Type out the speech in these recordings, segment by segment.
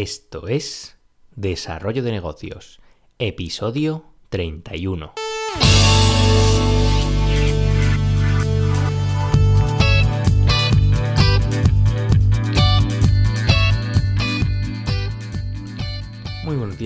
Esto es Desarrollo de Negocios, episodio 31.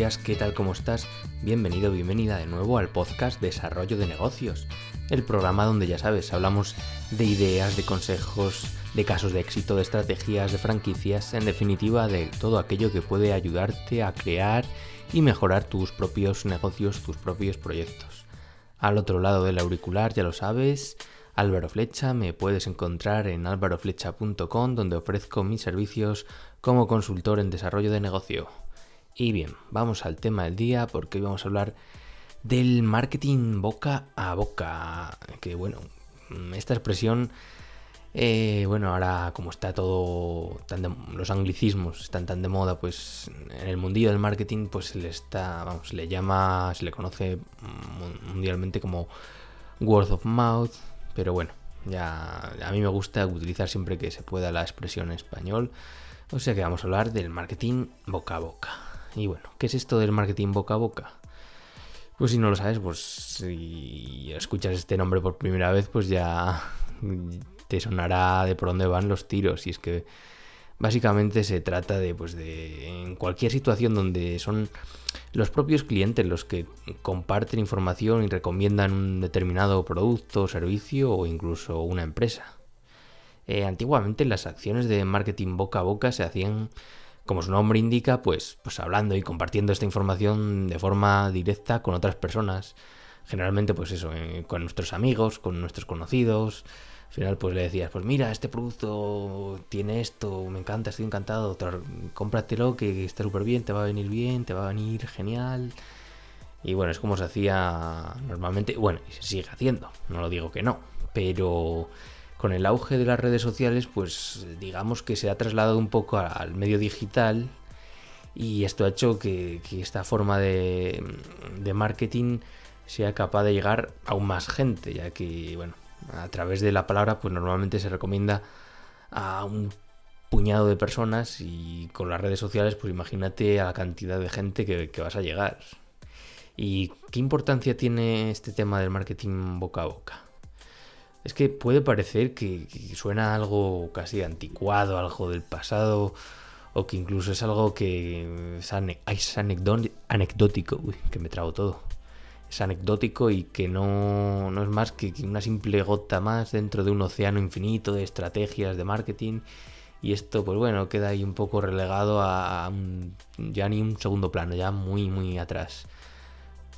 Días, ¿qué tal? ¿Cómo estás? Bienvenido, bienvenida de nuevo al podcast Desarrollo de Negocios, el programa donde ya sabes, hablamos de ideas, de consejos, de casos de éxito, de estrategias, de franquicias, en definitiva de todo aquello que puede ayudarte a crear y mejorar tus propios negocios, tus propios proyectos. Al otro lado del auricular, ya lo sabes, Álvaro Flecha, me puedes encontrar en álvaroflecha.com donde ofrezco mis servicios como consultor en desarrollo de negocio. Y bien, vamos al tema del día porque hoy vamos a hablar del marketing boca a boca. Que bueno, esta expresión, eh, bueno, ahora como está todo, los anglicismos están tan de moda, pues en el mundillo del marketing, pues se le está, vamos, se le llama, se le conoce mundialmente como word of mouth, pero bueno, ya a mí me gusta utilizar siempre que se pueda la expresión en español. O sea que vamos a hablar del marketing boca a boca. Y bueno, ¿qué es esto del marketing boca a boca? Pues si no lo sabes, pues si escuchas este nombre por primera vez, pues ya te sonará de por dónde van los tiros. Y es que básicamente se trata de, pues de, en cualquier situación donde son los propios clientes los que comparten información y recomiendan un determinado producto, servicio o incluso una empresa. Eh, antiguamente las acciones de marketing boca a boca se hacían como su nombre indica, pues, pues hablando y compartiendo esta información de forma directa con otras personas. Generalmente, pues eso, eh, con nuestros amigos, con nuestros conocidos. Al final, pues le decías, pues mira, este producto tiene esto, me encanta, estoy encantado, cómpratelo, que está súper bien, te va a venir bien, te va a venir genial. Y bueno, es como se hacía normalmente, bueno, y se sigue haciendo, no lo digo que no, pero con el auge de las redes sociales, pues digamos que se ha trasladado un poco al medio digital y esto ha hecho que, esta forma de, marketing sea capaz de llegar a aún más gente, ya que, bueno, a través de la palabra, pues normalmente se recomienda a un puñado de personas y con las redes sociales, pues imagínate a la cantidad de gente que, que vas a llegar. ¿Y qué importancia tiene este tema del marketing boca a boca? Es que puede parecer que, suena algo casi anticuado, algo del pasado, o que incluso es algo que es, anecdótico, uy, que me trago todo. Es anecdótico y que no, no es más que una simple gota más dentro de un océano infinito de estrategias de marketing. Y esto, pues bueno, queda ahí un poco relegado a, ya ni un segundo plano, ya muy, muy atrás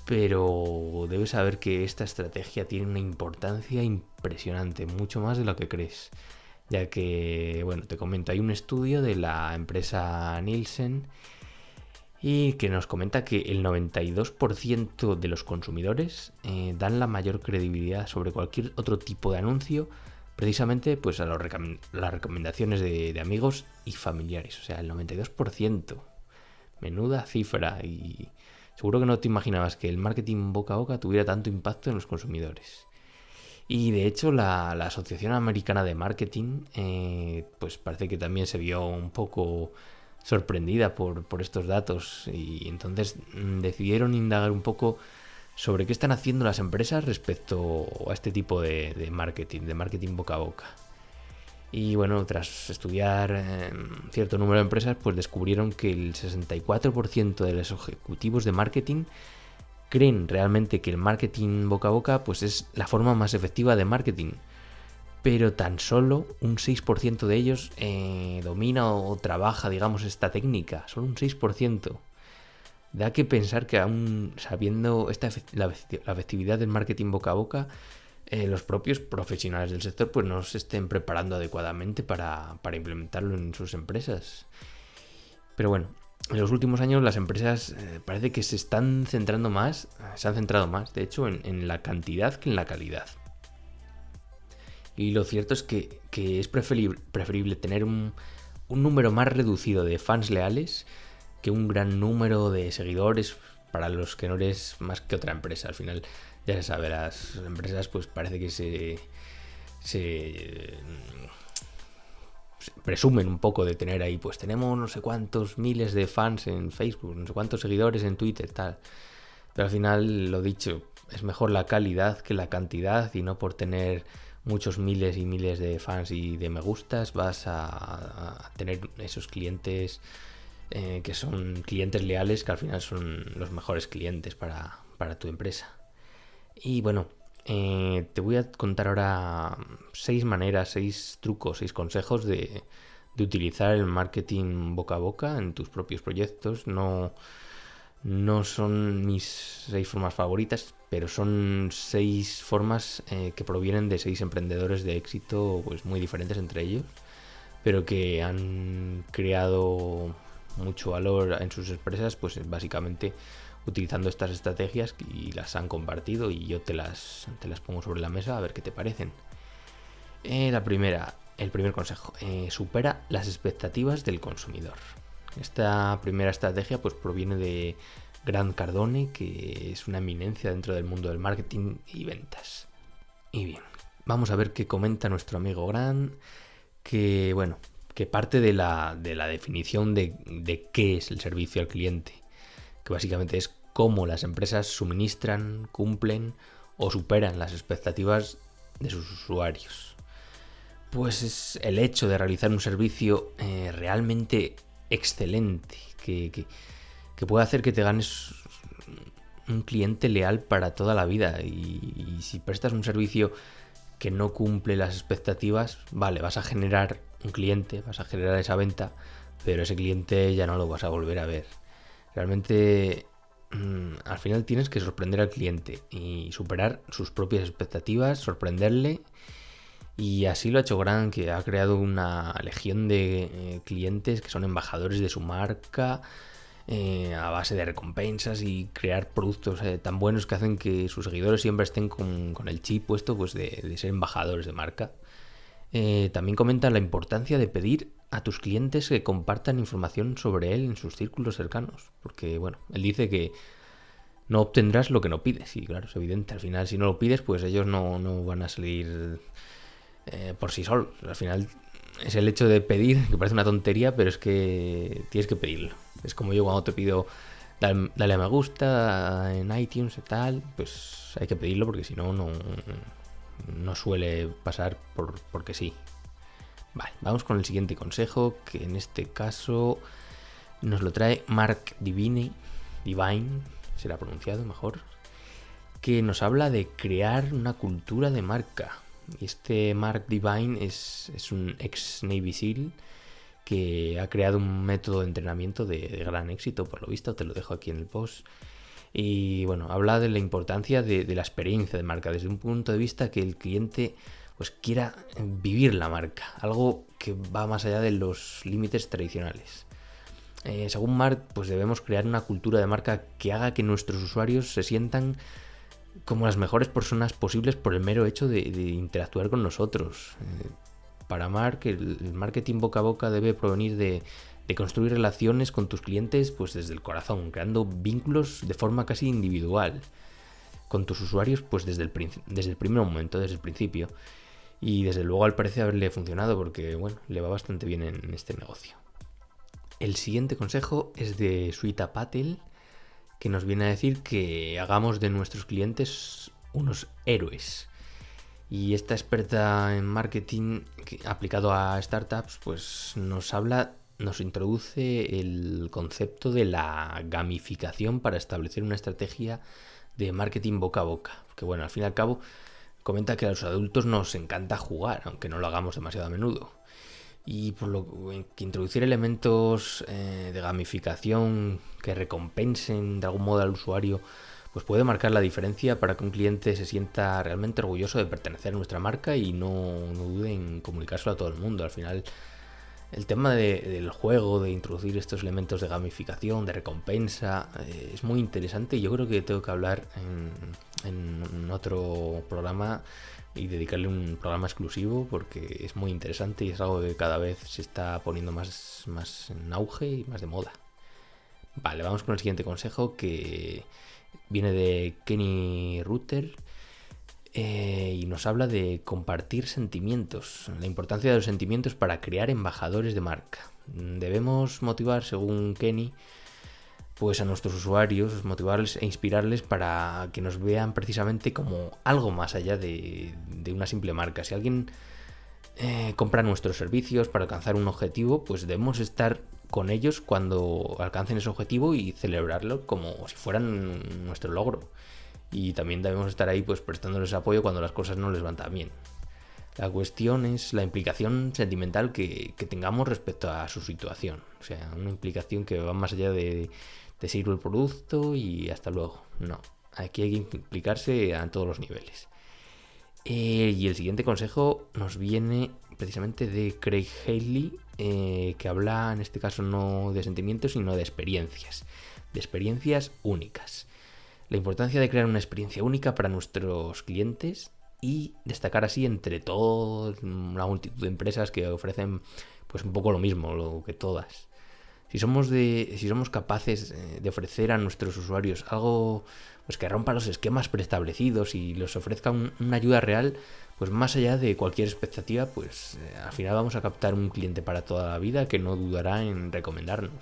pero debes saber que esta estrategia tiene una importancia impresionante, mucho más de lo que crees. Ya que, bueno, te comento, hay un estudio de la empresa Nielsen y que nos comenta que el 92% de los consumidores eh, dan la mayor credibilidad sobre cualquier otro tipo de anuncio precisamente pues a las recomendaciones de, de amigos y familiares. O sea, el 92%. Menuda cifra y Seguro que no te imaginabas que el marketing boca a boca tuviera tanto impacto en los consumidores. Y de hecho la, Asociación Americana de Marketing eh, pues parece que también se vio un poco sorprendida por, estos datos y entonces mm, decidieron indagar un poco sobre qué están haciendo las empresas respecto a este tipo de marketing, de marketing boca a boca. Y bueno, tras estudiar em, cierto número de empresas, pues descubrieron que el 64% de los ejecutivos de marketing creen realmente que el marketing boca a boca pues es la forma más efectiva de marketing. Pero tan solo un 6% de ellos eh, domina o trabaja, digamos, esta técnica. Solo un 6%. Da que pensar que aún sabiendo esta, la, la efectividad del marketing boca a boca, eh, los propios profesionales del sector pues no se estén preparando adecuadamente para, implementarlo en sus empresas. Pero bueno, en los últimos años las empresas eh, parece que se están centrando más, se han centrado más, de hecho, en, la cantidad que en la calidad. Y lo cierto es que, es preferible, preferible tener un, un, número más reducido de fans leales que un gran número de seguidores para los que no eres más que otra empresa. Al final ya se sabe, las empresas pues parece que se, presumen un poco de tener ahí, pues tenemos no sé cuántos miles de fans en Facebook, no sé cuántos seguidores en Twitter, tal. Pero al final, lo dicho, es mejor la calidad que la cantidad y no por tener muchos miles y miles de fans y de me gustas vas a, tener esos clientes eh, que son clientes leales que al final son los mejores clientes para tu empresa. Y bueno, eh, te voy a contar ahora seis maneras, seis trucos, seis consejos de, utilizar el marketing boca a boca en tus propios proyectos. No, no son mis seis formas favoritas, pero son seis formas eh, que provienen de seis emprendedores de éxito pues muy diferentes entre ellos, pero que han creado mucho valor en sus empresas, pues básicamente utilizando estas estrategias y las han compartido y yo te las, te las pongo sobre la mesa a ver qué te parecen. Eh, la primera, el primer consejo, eh, supera las expectativas del consumidor. Esta primera estrategia pues proviene de Grant Cardone, que es una eminencia dentro del mundo del marketing y ventas. Y bien, vamos a ver qué comenta nuestro amigo Grant, que bueno, que parte de la, de la definición de, de qué es el servicio al cliente que básicamente es cómo las empresas suministran, cumplen o superan las expectativas de sus usuarios. Pues es el hecho de realizar un servicio eh, realmente excelente, que, que, puede hacer que te ganes un cliente leal para toda la vida. Y, y, si prestas un servicio que no cumple las expectativas, vale, vas a generar un cliente, vas a generar esa venta, pero ese cliente ya no lo vas a volver a ver. Realmente mm, al final tienes que sorprender al cliente y superar sus propias expectativas, sorprenderle. Y así lo ha hecho Gran, que ha creado una legión de eh, clientes que son embajadores de su marca eh, a base de recompensas y crear productos eh, tan buenos que hacen que sus seguidores siempre estén con, el chip puesto pues, de, ser embajadores de marca. también comenta la importancia de pedir a tus clientes que compartan información sobre él en sus círculos cercanos. Porque, bueno, él dice que no obtendrás lo que no pides. Y claro, es evidente. Al final, si no lo pides, pues ellos no, van a salir eh, por sí solos. Al final es el hecho de pedir, que parece una tontería, pero es que tienes que pedirlo. Es como yo cuando te pido dale, a me gusta en iTunes y tal, pues hay que pedirlo porque si no, no suele pasar por, porque sí. Vale, vamos con el siguiente consejo, que en este caso nos lo trae Mark Divine, Divine, será pronunciado mejor, que nos habla de crear una cultura de marca. Este Mark Divine es, un ex Navy SEAL que ha creado un método de entrenamiento de, gran éxito, por lo visto, te lo dejo aquí en el post. Y bueno, habla de la importancia de la experiencia de marca desde un punto de vista que el cliente pues quiera vivir la marca, algo que va más allá de los límites tradicionales. Eh, según Mark, pues debemos crear una cultura de marca que haga que nuestros usuarios se sientan como las mejores personas posibles por el mero hecho de, interactuar con nosotros. Eh, para Mark, el, marketing boca a boca debe provenir de, construir relaciones con tus clientes pues desde el corazón, creando vínculos de forma casi individual con tus usuarios pues desde el, desde el primer momento, desde el principio. Y desde luego al parece haberle funcionado porque, bueno, le va bastante bien en este negocio. El siguiente consejo es de Suita Patel, que nos viene a decir que hagamos de nuestros clientes unos héroes. Y esta experta en marketing aplicado a startups, pues nos habla, nos introduce el concepto de la gamificación para establecer una estrategia de marketing boca a boca. Que bueno, al fin y al cabo, comenta que a los adultos nos encanta jugar, aunque no lo hagamos demasiado a menudo. Y por lo que introducir elementos eh, de gamificación que recompensen de algún modo al usuario, pues puede marcar la diferencia para que un cliente se sienta realmente orgulloso de pertenecer a nuestra marca y no, no dude en comunicárselo a todo el mundo. Al final, el tema del juego, de introducir estos elementos de gamificación, de recompensa, eh, es muy interesante yo creo que tengo que hablar en, otro programa y dedicarle un programa exclusivo porque es muy interesante y es algo que cada vez se está poniendo más, más en auge y más de moda. Vale, vamos con el siguiente consejo que viene de Kenny Rutter eh, y nos habla de compartir sentimientos, la importancia de los sentimientos para crear embajadores de marca. Debemos motivar, según Kenny, pues a nuestros usuarios, motivarles e inspirarles para que nos vean precisamente como algo más allá de, una simple marca. Si alguien eh, compra nuestros servicios para alcanzar un objetivo, pues debemos estar con ellos cuando alcancen ese objetivo y celebrarlo como si fueran nuestro logro. Y también debemos estar ahí pues prestándoles apoyo cuando las cosas no les van tan bien. La cuestión es la implicación sentimental que, tengamos respecto a su situación. O sea, una implicación que va más allá de, te sirvo el producto y hasta luego. No, aquí hay que implicarse a todos los niveles. Eh, y el siguiente consejo nos viene precisamente de Craig Haley, eh, que habla en este caso no de sentimientos, sino de experiencias, de experiencias únicas. La importancia de crear una experiencia única para nuestros clientes y destacar así entre toda una multitud de empresas que ofrecen pues un poco lo mismo, lo que todas. Si somos de si somos capaces eh, de ofrecer a nuestros usuarios algo pues que rompa los esquemas preestablecidos y les ofrezca una ayuda real, pues más allá de cualquier expectativa, pues eh, al final vamos a captar un cliente para toda la vida que no dudará en recomendarnos.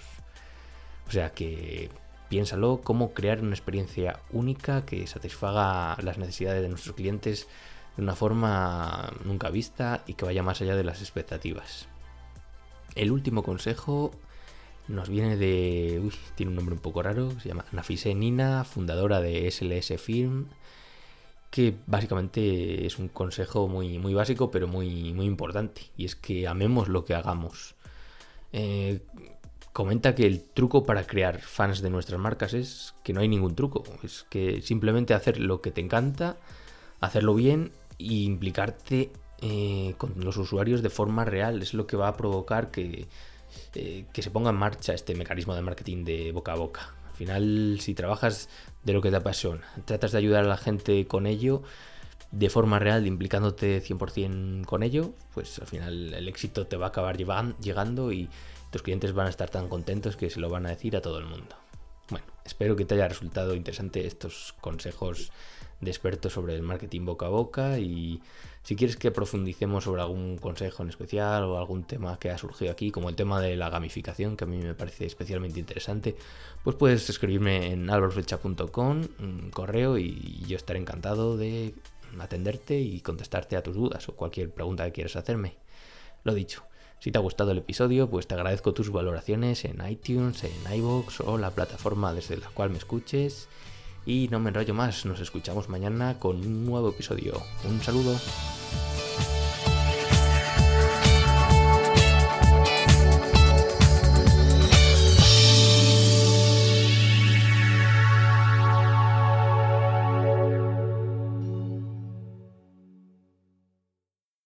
O sea que piénsalo, cómo crear una experiencia única que satisfaga las necesidades de nuestros clientes de una forma nunca vista y que vaya más allá de las expectativas. El último consejo nos viene de... Uy, tiene un nombre un poco raro, se llama Nafise Nina, fundadora de SLS Film, que básicamente es un consejo muy, muy básico pero muy, muy importante, y es que amemos lo que hagamos. Eh, comenta que el truco para crear fans de nuestras marcas es que no hay ningún truco, es que simplemente hacer lo que te encanta, hacerlo bien e implicarte eh, con los usuarios de forma real es lo que va a provocar que, eh, que se ponga en marcha este mecanismo de marketing de boca a boca. Al final, si trabajas de lo que te apasiona, tratas de ayudar a la gente con ello, de forma real, implicándote 100% con ello, pues al final el éxito te va a acabar llegando y tus clientes van a estar tan contentos que se lo van a decir a todo el mundo. Bueno, espero que te haya resultado interesante estos consejos de expertos sobre el marketing boca a boca y si quieres que profundicemos sobre algún consejo en especial o algún tema que ha surgido aquí, como el tema de la gamificación, que a mí me parece especialmente interesante, pues puedes escribirme en alvaroflecha.com, un correo y yo estaré encantado de atenderte y contestarte a tus dudas o cualquier pregunta que quieras hacerme. Lo dicho, si te ha gustado el episodio, pues te agradezco tus valoraciones en iTunes, en iVoox o la plataforma desde la cual me escuches. Y no me enrollo más, nos escuchamos mañana con un nuevo episodio. Un saludo.